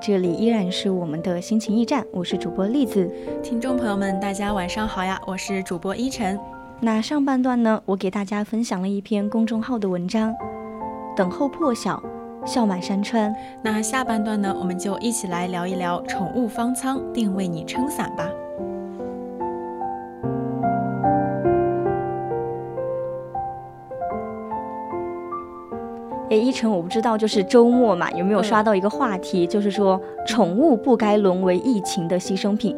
这里依然是我们的心情驿站，我是主播栗子。听众朋友们，大家晚上好呀，我是主播依晨。那上半段呢，我给大家分享了一篇公众号的文章，等候破晓，笑满山川。那下半段呢，我们就一起来聊一聊宠物方舱，定为你撑伞吧。哎，一晨，我不知道，就是周末嘛，有没有刷到一个话题，就是说宠物不该沦为疫情的牺牲品。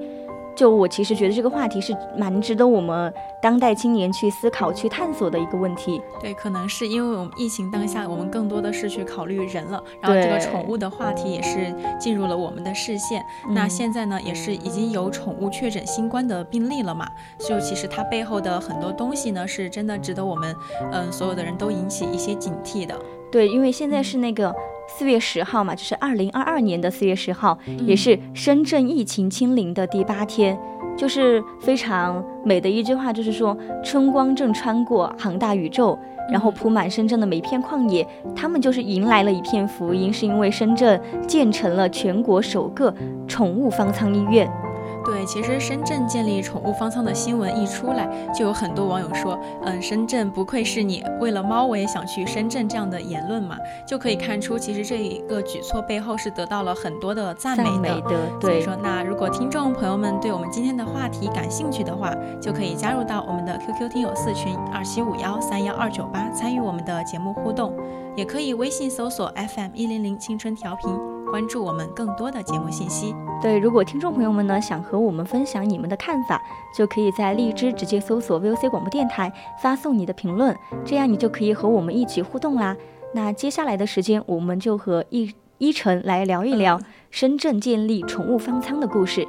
就我其实觉得这个话题是蛮值得我们当代青年去思考、去探索的一个问题。对，可能是因为我们疫情当下，我们更多的是去考虑人了，然后这个宠物的话题也是进入了我们的视线。那现在呢，也是已经有宠物确诊新冠的病例了嘛？就其实它背后的很多东西呢，是真的值得我们，嗯，所有的人都引起一些警惕的。对，因为现在是那个四月十号嘛，就是二零二二年的四月十号，也是深圳疫情清零的第八天，就是非常美的一句话，就是说春光正穿过杭大宇宙，然后铺满深圳的每片旷野，他们就是迎来了一片福音，是因为深圳建成了全国首个宠物方舱医院。对，其实深圳建立宠物方舱的新闻一出来，就有很多网友说，嗯，深圳不愧是你，为了猫我也想去深圳这样的言论嘛，就可以看出，其实这一个举措背后是得到了很多的赞美的。对，所以说，那如果听众朋友们对我们今天的话题感兴趣的话，就可以加入到我们的 QQ 听友四群二七五幺三幺二九八，参与我们的节目互动，也可以微信搜索 FM 一零零青春调频。关注我们更多的节目信息。对，如果听众朋友们呢想和我们分享你们的看法，就可以在荔枝直接搜索 VOC 广播电台，发送你的评论，这样你就可以和我们一起互动啦。那接下来的时间，我们就和一一晨来聊一聊深圳建立宠物方舱的故事。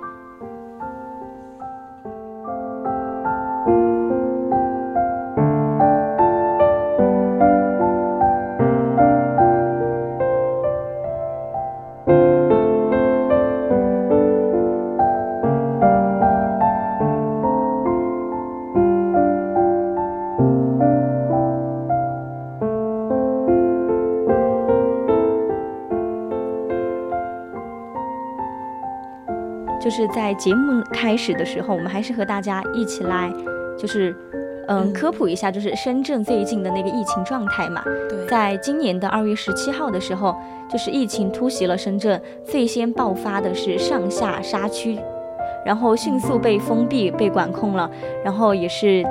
就是在节目开始的时候，我们还是和大家一起来，就是，嗯，科普一下，就是深圳最近的那个疫情状态嘛。对，在今年的二月十七号的时候，就是疫情突袭了深圳，最先爆发的是上下沙区，然后迅速被封闭、被管控了，然后也是。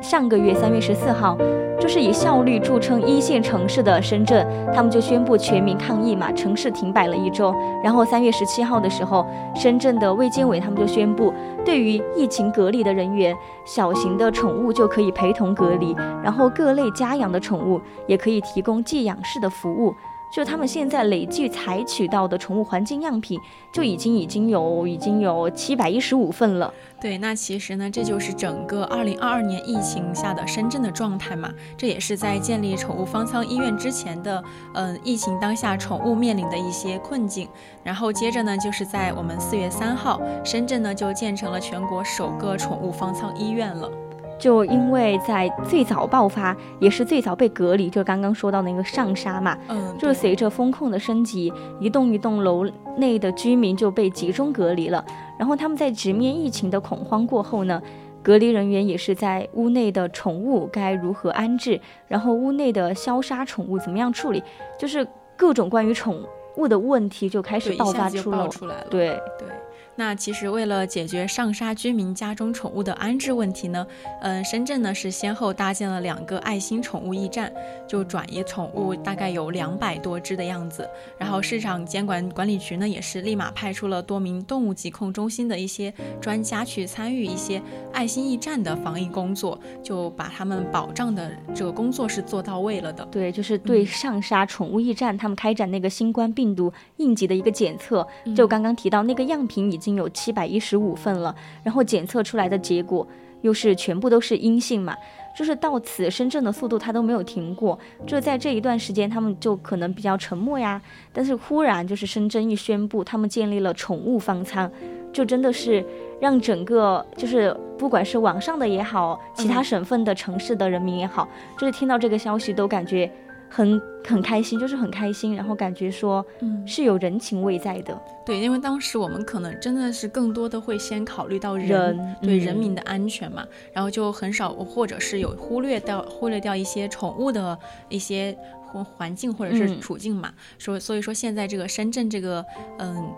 上个月三月十四号，就是以效率著称一线城市的深圳，他们就宣布全民抗疫嘛，城市停摆了一周。然后三月十七号的时候，深圳的卫健委他们就宣布，对于疫情隔离的人员，小型的宠物就可以陪同隔离，然后各类家养的宠物也可以提供寄养式的服务。就他们现在累计采取到的宠物环境样品，就已经已经有已经有七百一十五份了。对，那其实呢，这就是整个二零二二年疫情下的深圳的状态嘛。这也是在建立宠物方舱医院之前的，嗯，疫情当下宠物面临的一些困境。然后接着呢，就是在我们四月三号，深圳呢就建成了全国首个宠物方舱医院了。就因为在最早爆发，也是最早被隔离，就刚刚说到那个上沙嘛，嗯，就是随着风控的升级，一栋一栋楼内的居民就被集中隔离了。然后他们在直面疫情的恐慌过后呢，隔离人员也是在屋内的宠物该如何安置，然后屋内的消杀宠物怎么样处理，就是各种关于宠物的问题就开始爆发出来了。对对。那其实为了解决上沙居民家中宠物的安置问题呢，嗯，深圳呢是先后搭建了两个爱心宠物驿站，就转移宠物大概有两百多只的样子。然后市场监管管理局呢也是立马派出了多名动物疾控中心的一些专家去参与一些爱心驿站的防疫工作，就把他们保障的这个工作是做到位了的。对，就是对上沙宠物驿站他们开展那个新冠病毒应急的一个检测，就刚刚提到那个样品已经。有七百一十五份了，然后检测出来的结果又是全部都是阴性嘛，就是到此深圳的速度它都没有停过，就在这一段时间他们就可能比较沉默呀，但是忽然就是深圳一宣布他们建立了宠物方舱，就真的是让整个就是不管是网上的也好，其他省份的城市的人民也好，就是听到这个消息都感觉。很很开心，就是很开心，然后感觉说，嗯，是有人情味在的。对，因为当时我们可能真的是更多的会先考虑到人，对人民的安全嘛，然后就很少，或者是有忽略掉忽略掉一些宠物的一些环环境或者是处境嘛。说所以说现在这个深圳这个嗯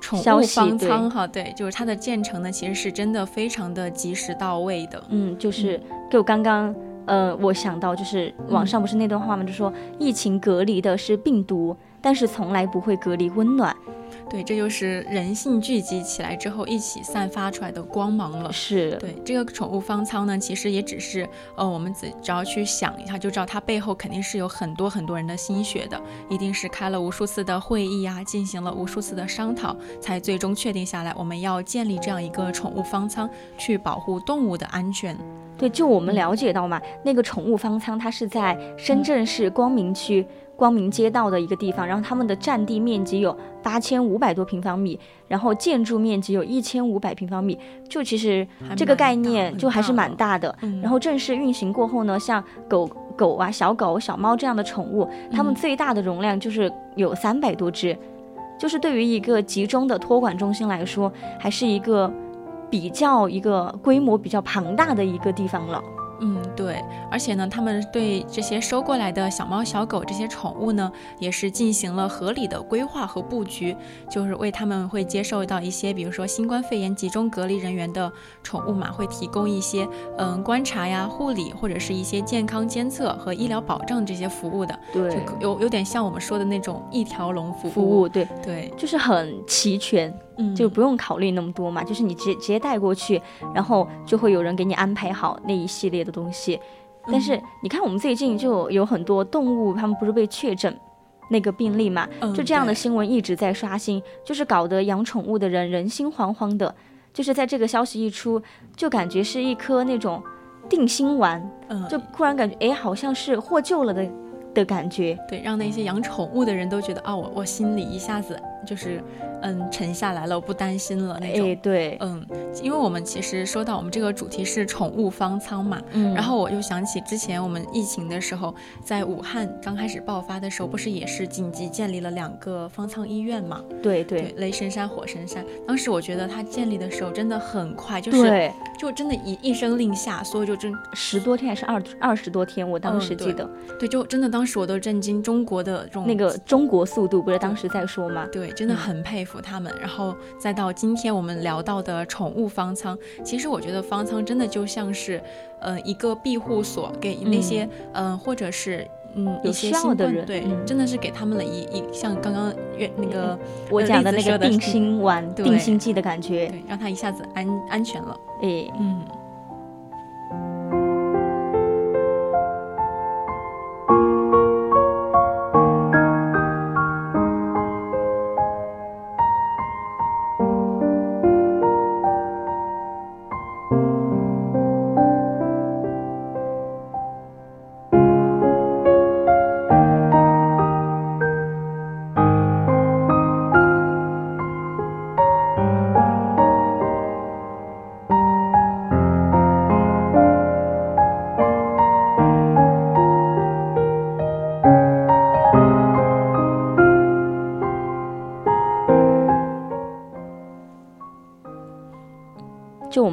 宠物方舱哈，对，就是它的建成呢，其实是真的非常的及时到位的。嗯，就是就刚刚。呃，我想到就是网上不是那段话吗？就说疫情隔离的是病毒，但是从来不会隔离温暖。对，这就是人性聚集起来之后一起散发出来的光芒了。是对这个宠物方舱呢，其实也只是呃，我们只只要去想一下，就知道它背后肯定是有很多很多人的心血的，一定是开了无数次的会议啊，进行了无数次的商讨，才最终确定下来，我们要建立这样一个宠物方舱，去保护动物的安全。对，就我们了解到嘛，那个宠物方舱它是在深圳市光明区。光明街道的一个地方，然后他们的占地面积有八千五百多平方米，然后建筑面积有一千五百平方米，就其实这个概念就还是蛮大的。然后正式运行过后呢，像狗狗啊、小狗、小猫这样的宠物，它们最大的容量就是有三百多只，就是对于一个集中的托管中心来说，还是一个比较一个规模比较庞大的一个地方了。嗯，对，而且呢，他们对这些收过来的小猫、小狗这些宠物呢，也是进行了合理的规划和布局，就是为他们会接受到一些，比如说新冠肺炎集中隔离人员的宠物嘛，会提供一些嗯观察呀、护理或者是一些健康监测和医疗保障这些服务的。对，有有点像我们说的那种一条龙服务。服务，对对，就是很齐全。嗯就不用考虑那么多嘛，就是你直接直接带过去，然后就会有人给你安排好那一系列的东西。但是你看，我们最近就有很多动物，他们不是被确诊那个病例嘛，就这样的新闻一直在刷新，就是搞得养宠物的人人心惶惶的。就是在这个消息一出，就感觉是一颗那种定心丸，就突然感觉哎，好像是获救了的的感觉。对，让那些养宠物的人都觉得啊，我我心里一下子就是。嗯，沉下来了，我不担心了那种。哎，对，嗯，因为我们其实说到我们这个主题是宠物方舱嘛，嗯，然后我又想起之前我们疫情的时候，在武汉刚开始爆发的时候，不是也是紧急建立了两个方舱医院嘛？对对，雷神山、火神山，当时我觉得它建立的时候真的很快，就是就真的一一声令下，所以就真十多天还是二二十多天，我当时记得，对，就真的当时我都震惊，中国的这种那个中国速度不是当时在说吗？对，真的很佩服。服他们，然后再到今天我们聊到的宠物方舱，其实我觉得方舱真的就像是，呃，一个庇护所，给那些，嗯，或者是，嗯，有需要的人，对，真的是给他们了一一像刚刚约那个我讲的那个定心丸、定心剂的感觉，对，让他一下子安安全了，哎，嗯。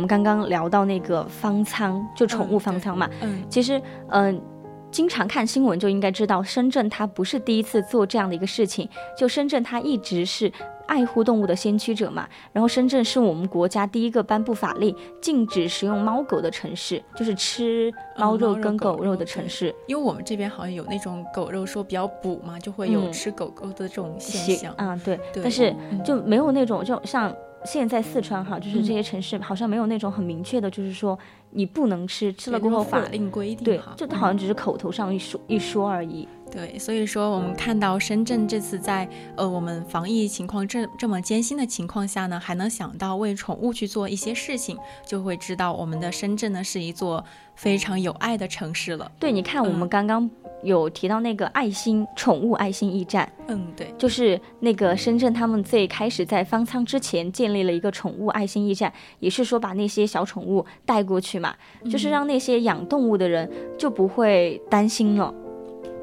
们刚刚聊到那个方舱，就宠物方舱嘛，嗯，其实嗯。经常看新闻就应该知道，深圳它不是第一次做这样的一个事情。就深圳，它一直是爱护动物的先驱者嘛。然后深圳是我们国家第一个颁布法令禁止食用猫狗的城市，就是吃猫肉跟狗肉的城市。因为我们这边好像有那种狗肉说比较补嘛，就会有吃狗狗的这种现象。啊，对，但是就没有那种就像。现在四川哈，就是这些城市好像没有那种很明确的，就是说你不能吃，吃了过后法令规定，对，就好像只是口头上一说一说而已。对，所以说我们看到深圳这次在呃我们防疫情况这这么艰辛的情况下呢，还能想到为宠物去做一些事情，就会知道我们的深圳呢是一座非常有爱的城市了。对，你看我们刚刚。有提到那个爱心宠物爱心驿站，嗯，对，就是那个深圳，他们最开始在方舱之前建立了一个宠物爱心驿站，也是说把那些小宠物带过去嘛，就是让那些养动物的人就不会担心了。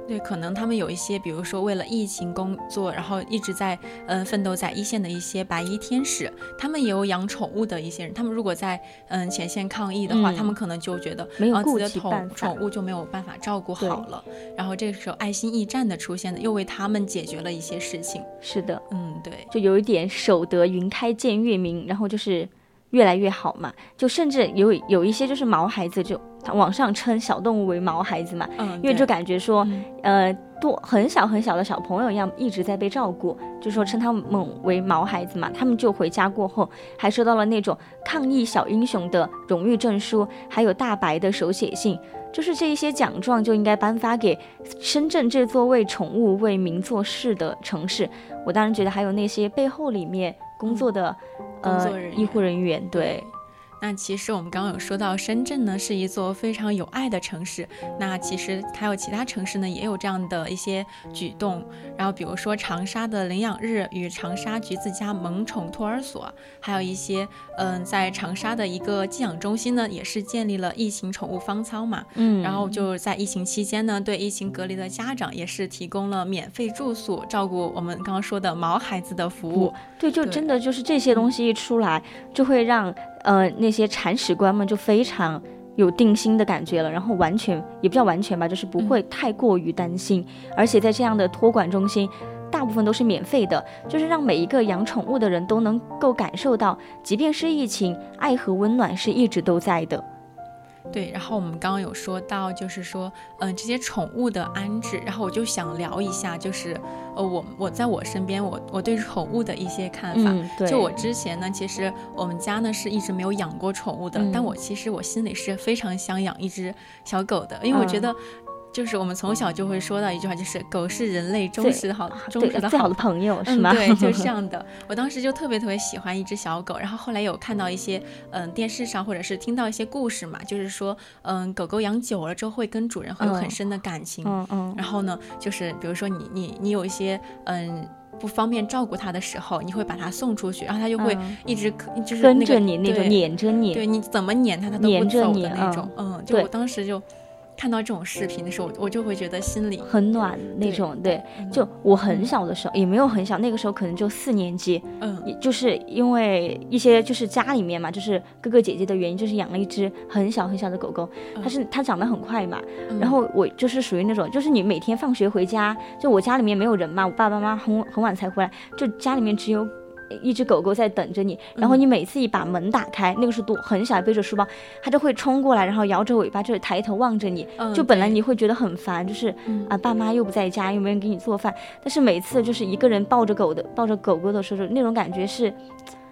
对，可能他们有一些，比如说为了疫情工作，然后一直在嗯奋斗在一线的一些白衣天使，他们也有养宠物的一些人，他们如果在嗯前线抗疫的话，他们可能就觉得没有自己的宠宠物就没有办法照顾好了，然后这个时候爱心驿站的出现呢，又为他们解决了一些事情。是的，嗯，对，就有一点守得云开见月明，然后就是越来越好嘛，就甚至有有一些就是毛孩子就。网上称小动物为毛孩子嘛，嗯，因为就感觉说，呃，多很小很小的小朋友一样一直在被照顾，就说称他们为毛孩子嘛。他们就回家过后，还收到了那种抗疫小英雄的荣誉证书，还有大白的手写信，就是这一些奖状就应该颁发给深圳这座为宠物为民做事的城市。我当然觉得还有那些背后里面工作的呃医护人员，对。那其实我们刚刚有说到，深圳呢是一座非常有爱的城市。那其实还有其他城市呢，也有这样的一些举动。然后比如说长沙的领养日与长沙橘子家萌宠托儿所，还有一些嗯，在长沙的一个寄养中心呢，也是建立了疫情宠物方舱嘛。嗯。然后就在疫情期间呢，对疫情隔离的家长也是提供了免费住宿，照顾我们刚刚说的毛孩子的服务。对，就真的就是这些东西一出来，就会让。呃，那些铲屎官们就非常有定心的感觉了，然后完全也不叫完全吧，就是不会太过于担心，而且在这样的托管中心，大部分都是免费的，就是让每一个养宠物的人都能够感受到，即便是疫情，爱和温暖是一直都在的。对，然后我们刚刚有说到，就是说，嗯，这些宠物的安置，然后我就想聊一下，就是，呃，我我在我身边，我我对宠物的一些看法。嗯，对。就我之前呢，其实我们家呢是一直没有养过宠物的，但我其实我心里是非常想养一只小狗的，因为我觉得。就是我们从小就会说到一句话，就是狗是人类忠实的好忠实的好的朋友，是吗？对，就是这 样的。我当时就特别特别喜欢一只小狗，然后后来有看到一些嗯电视上或者是听到一些故事嘛，就是说嗯狗狗养久了之后会跟主人会有很深的感情。嗯嗯。然后呢，就是比如说你你你有一些嗯不方便照顾它的时候，你会把它送出去，然后它就会一直就是跟着你那种撵着你，对你怎么撵它它都不走的那种。嗯，就我当时就。看到这种视频的时候，我就会觉得心里很暖那种。对，就我很小的时候，也没有很小，那个时候可能就四年级。嗯，就是因为一些就是家里面嘛，就是哥哥姐姐的原因，就是养了一只很小很小的狗狗。它是它长得很快嘛，然后我就是属于那种，就是你每天放学回家，就我家里面没有人嘛，我爸爸妈妈很很晚才回来，就家里面只有。一只狗狗在等着你，然后你每次一把门打开，那个时候都很小，背着书包，它就会冲过来，然后摇着尾巴，就是抬头望着你。就本来你会觉得很烦，就是啊，爸妈又不在家，又没人给你做饭。但是每次就是一个人抱着狗的，抱着狗狗的时候，那种感觉是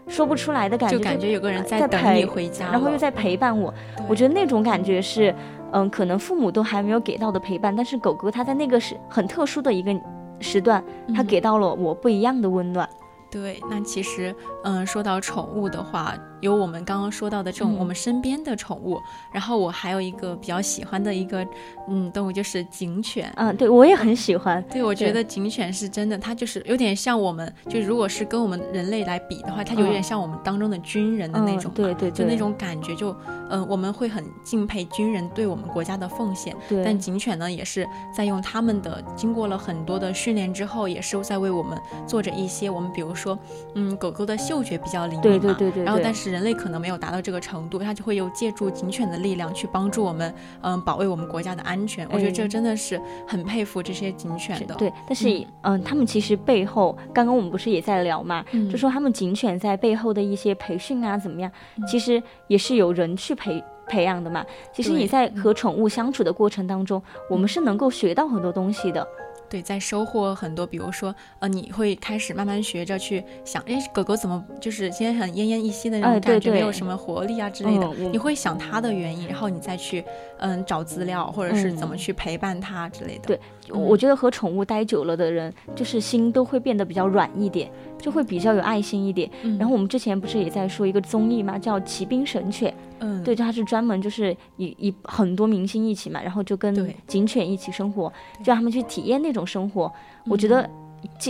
说不出来的感觉，就感觉有个人在等你回家，然后又在陪伴我。我觉得那种感觉是，嗯，可能父母都还没有给到的陪伴，但是狗狗它在那个时很特殊的一个时段，它给到了我不一样的温暖。对，那其实，嗯，说到宠物的话。有我们刚刚说到的这种我们身边的宠物，然后我还有一个比较喜欢的一个嗯动物就是警犬。嗯，对我也很喜欢。对，我觉得警犬是真的，它就是有点像我们，就如果是跟我们人类来比的话，它就有点像我们当中的军人的那种，对对，就那种感觉，就嗯，我们会很敬佩军人对我们国家的奉献。对。但警犬呢，也是在用他们的经过了很多的训练之后，也是在为我们做着一些我们比如说。嗯，狗狗的嗅觉比较灵敏嘛，对对对对，然后但是人类可能没有达到这个程度，它就会有借助警犬的力量去帮助我们，嗯，保卫我们国家的安全。我觉得这真的是很佩服这些警犬的。对，但是嗯，他们其实背后，刚刚我们不是也在聊嘛，就说他们警犬在背后的一些培训啊，怎么样，其实也是有人去培。培养的嘛，其实你在和宠物相处的过程当中，我们是能够学到很多东西的。对，在收获很多，比如说，呃，你会开始慢慢学着去想，哎，狗狗怎么就是今天很奄奄一息的那种感觉，没有什么活力啊之类的，你会想它的原因，然后你再去，嗯，找资料或者是怎么去陪伴它之类的。对，我觉得和宠物待久了的人，就是心都会变得比较软一点。就会比较有爱心一点。然后我们之前不是也在说一个综艺嘛，叫《骑兵神犬》。嗯，对，它是专门就是以以很多明星一起嘛，然后就跟警犬一起生活，就让他们去体验那种生活。我觉得。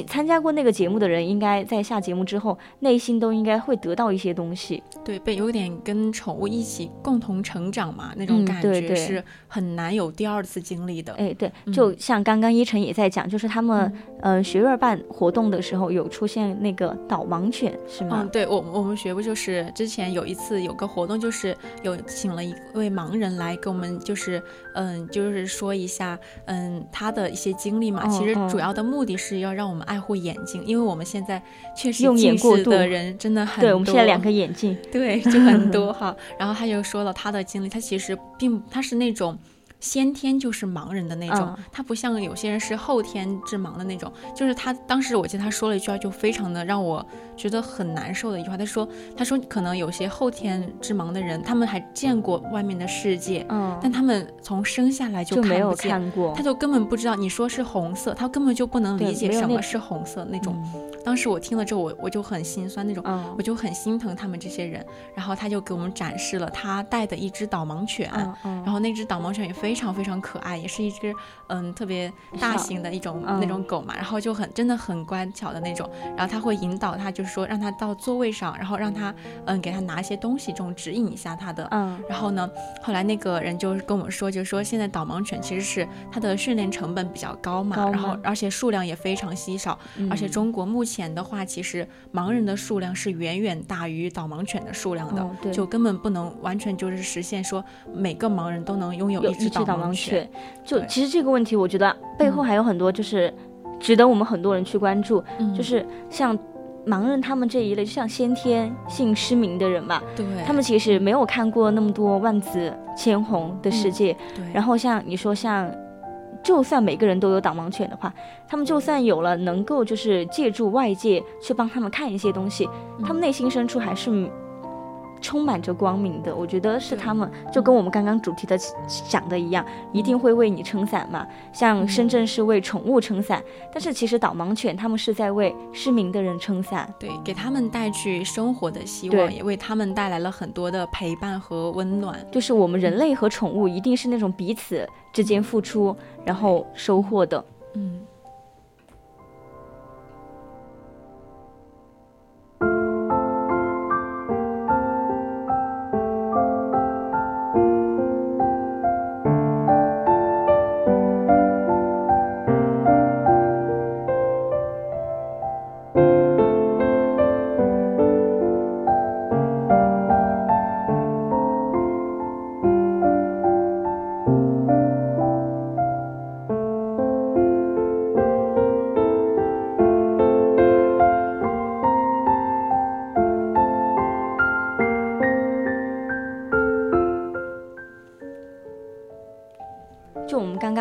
参加过那个节目的人，应该在下节目之后，内心都应该会得到一些东西。对，被有点跟宠物一起共同成长嘛，那种感觉是很难有第二次经历的。哎，对，就像刚刚依晨也在讲，就是他们呃学院办活动的时候，有出现那个导盲犬，是吗？嗯，对我我们学部就是之前有一次有个活动，就是有请了一位盲人来给我们就是嗯就是说一下嗯他的一些经历嘛。其实主要的目的是要让让我们爱护眼睛，因为我们现在确实近视的人真的很多。对，我们现在两个眼镜，对，就很多 哈。然后他又说了他的经历，他其实并他是那种。先天就是盲人的那种，他不像有些人是后天致盲的那种。就是他当时我记得他说了一句话，就非常的让我觉得很难受的一句话。他说：“他说可能有些后天致盲的人，他们还见过外面的世界，嗯，但他们从生下来就没有看过，他就根本不知道你说是红色，他根本就不能理解什么是红色那种。当时我听了之后，我我就很心酸那种，我就很心疼他们这些人。然后他就给我们展示了他带的一只导盲犬，然后那只导盲犬也非。非常非常可爱，也是一只嗯特别大型的一种那种狗嘛，然后就很真的很乖巧的那种，然后他会引导他，就是说让他到座位上，然后让他嗯给他拿一些东西，这种指引一下他的。嗯。然后呢，后来那个人就跟我们说，就是说现在导盲犬其实是它的训练成本比较高嘛，然后而且数量也非常稀少，而且中国目前的话，其实盲人的数量是远远大于导盲犬的数量的，就根本不能完全就是实现说每个盲人都能拥有一只。导盲犬，就其实这个问题，我觉得背后还有很多，就是值得我们很多人去关注。就是像盲人他们这一类，就像先天性失明的人嘛，对，他们其实没有看过那么多万紫千红的世界。对，然后像你说，像就算每个人都有导盲犬的话，他们就算有了能够就是借助外界去帮他们看一些东西，他们内心深处还是。充满着光明的，我觉得是他们，就跟我们刚刚主题的讲的一样，一定会为你撑伞嘛。像深圳是为宠物撑伞，但是其实导盲犬他们是在为失明的人撑伞，对，给他们带去生活的希望，也为他们带来了很多的陪伴和温暖。就是我们人类和宠物一定是那种彼此之间付出，然后收获的，嗯。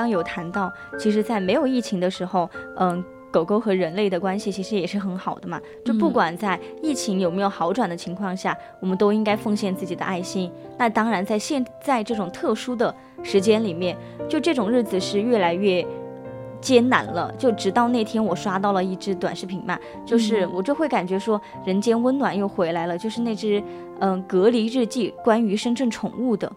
有谈到，其实，在没有疫情的时候，嗯，狗狗和人类的关系其实也是很好的嘛。就不管在疫情有没有好转的情况下，我们都应该奉献自己的爱心。那当然，在现在这种特殊的时间里面，就这种日子是越来越艰难了。就直到那天，我刷到了一支短视频嘛，就是我就会感觉说，人间温暖又回来了。就是那只嗯隔离日记，关于深圳宠物的。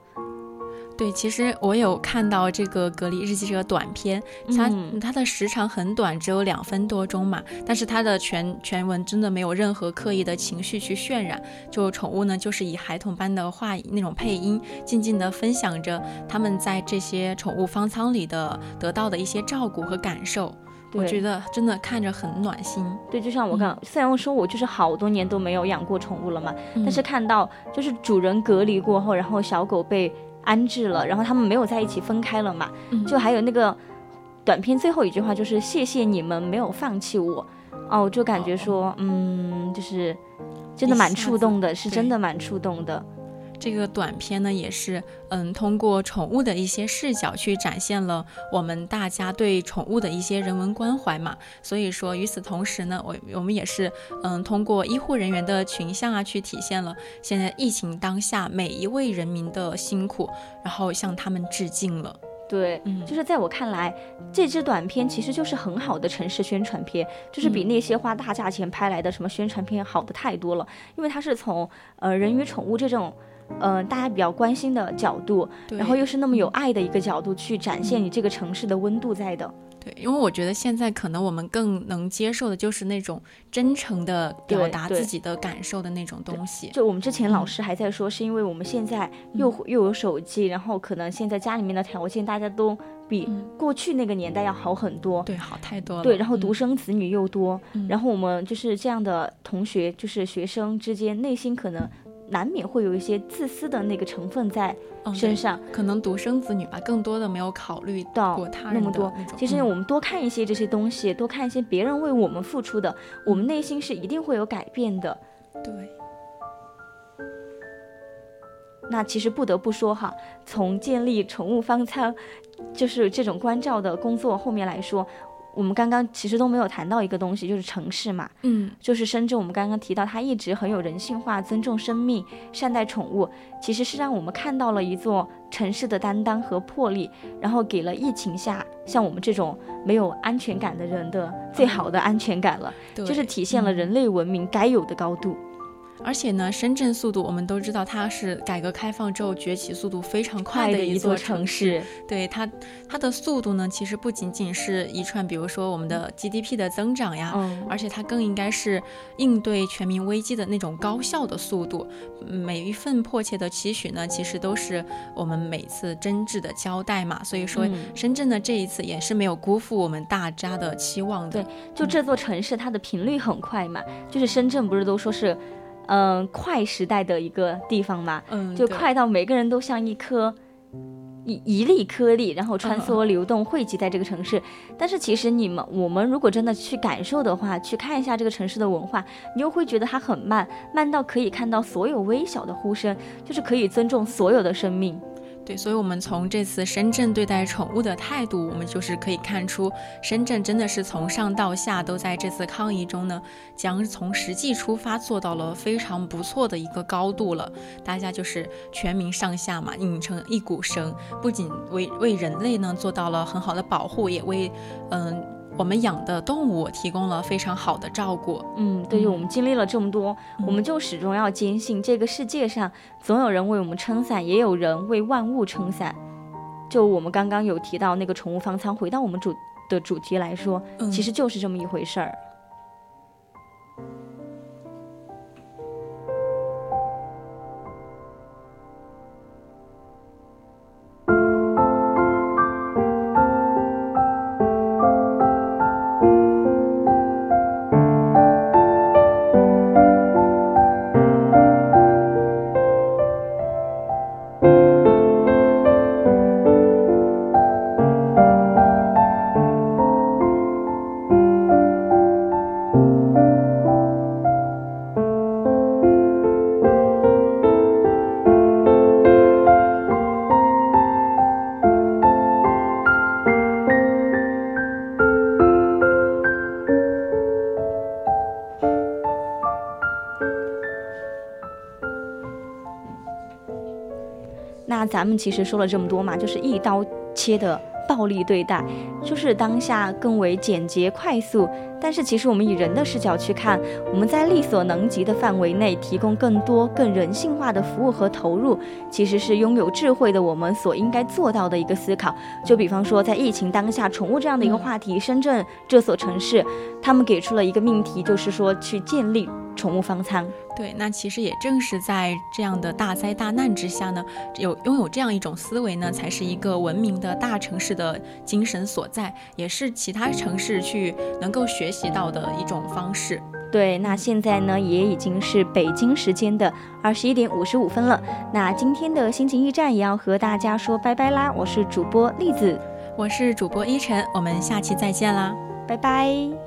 对，其实我有看到这个《隔离日记》这个短片，它它的时长很短，只有两分多钟嘛。但是它的全全文真的没有任何刻意的情绪去渲染，就宠物呢，就是以孩童般的话那种配音，静静的分享着他们在这些宠物方舱里的得到的一些照顾和感受。我觉得真的看着很暖心。对，就像我刚虽然说我就是好多年都没有养过宠物了嘛，但是看到就是主人隔离过后，然后小狗被安置了，然后他们没有在一起分开了嘛，就还有那个短片最后一句话就是谢谢你们没有放弃我，哦，就感觉说嗯，就是真的蛮触动的，是真的蛮触动的。这个短片呢，也是嗯，通过宠物的一些视角去展现了我们大家对宠物的一些人文关怀嘛。所以说，与此同时呢，我我们也是嗯，通过医护人员的群像啊，去体现了现在疫情当下每一位人民的辛苦，然后向他们致敬了。对，嗯，就是在我看来，这支短片其实就是很好的城市宣传片，就是比那些花大价钱拍来的什么宣传片好的太多了，因为它是从呃人与宠物这种。呃，大家比较关心的角度，然后又是那么有爱的一个角度去展现你这个城市的温度在的。对，因为我觉得现在可能我们更能接受的就是那种真诚的表达自己的感受的那种东西。就我们之前老师还在说，是因为我们现在又又有手机，然后可能现在家里面的条件大家都比过去那个年代要好很多。对，好太多了。对，然后独生子女又多，然后我们就是这样的同学，就是学生之间内心可能。难免会有一些自私的那个成分在身上，可能独生子女吧，更多的没有考虑到那么多。其实我们多看一些这些东西，多看一些别人为我们付出的，我们内心是一定会有改变的。对。那其实不得不说哈，从建立宠物方舱，就是这种关照的工作后面来说。我们刚刚其实都没有谈到一个东西，就是城市嘛，嗯，就是深圳。我们刚刚提到它一直很有人性化，尊重生命，善待宠物，其实是让我们看到了一座城市的担当和魄力，然后给了疫情下像我们这种没有安全感的人的最好的安全感了，就是体现了人类文明该有的高度。而且呢，深圳速度我们都知道，它是改革开放之后崛起速度非常快的一座城市。对它，它的速度呢，其实不仅仅是一串，比如说我们的 GDP 的增长呀，而且它更应该是应对全民危机的那种高效的速度。每一份迫切的期许呢，其实都是我们每次真挚的交代嘛。所以说，深圳的这一次也是没有辜负我们大家的期望的。对，就这座城市，它的频率很快嘛。就是深圳不是都说是。嗯，快时代的一个地方嘛，嗯，就快到每个人都像一颗一一粒颗粒，然后穿梭流动汇集在这个城市。但是其实你们我们如果真的去感受的话，去看一下这个城市的文化，你又会觉得它很慢，慢到可以看到所有微小的呼声，就是可以尊重所有的生命。对，所以，我们从这次深圳对待宠物的态度，我们就是可以看出，深圳真的是从上到下都在这次抗疫中呢，将从实际出发做到了非常不错的一个高度了。大家就是全民上下嘛，拧成一股绳，不仅为为人类呢做到了很好的保护，也为嗯。我们养的动物提供了非常好的照顾。嗯，对于我们经历了这么多，我们就始终要坚信，这个世界上总有人为我们撑伞，也有人为万物撑伞。就我们刚刚有提到那个宠物方舱，回到我们主的主题来说，其实就是这么一回事儿。们其实说了这么多嘛，就是一刀切的暴力对待，就是当下更为简洁快速。但是其实我们以人的视角去看，我们在力所能及的范围内提供更多更人性化的服务和投入，其实是拥有智慧的我们所应该做到的一个思考。就比方说，在疫情当下，宠物这样的一个话题，深圳这所城市，他们给出了一个命题，就是说去建立。宠物方舱。对，那其实也正是在这样的大灾大难之下呢，有拥有这样一种思维呢，才是一个文明的大城市的精神所在，也是其他城市去能够学习到的一种方式。对，那现在呢，也已经是北京时间的二十一点五十五分了。那今天的心情驿站也要和大家说拜拜啦！我是主播栗子，我是主播依晨，我们下期再见啦，拜拜。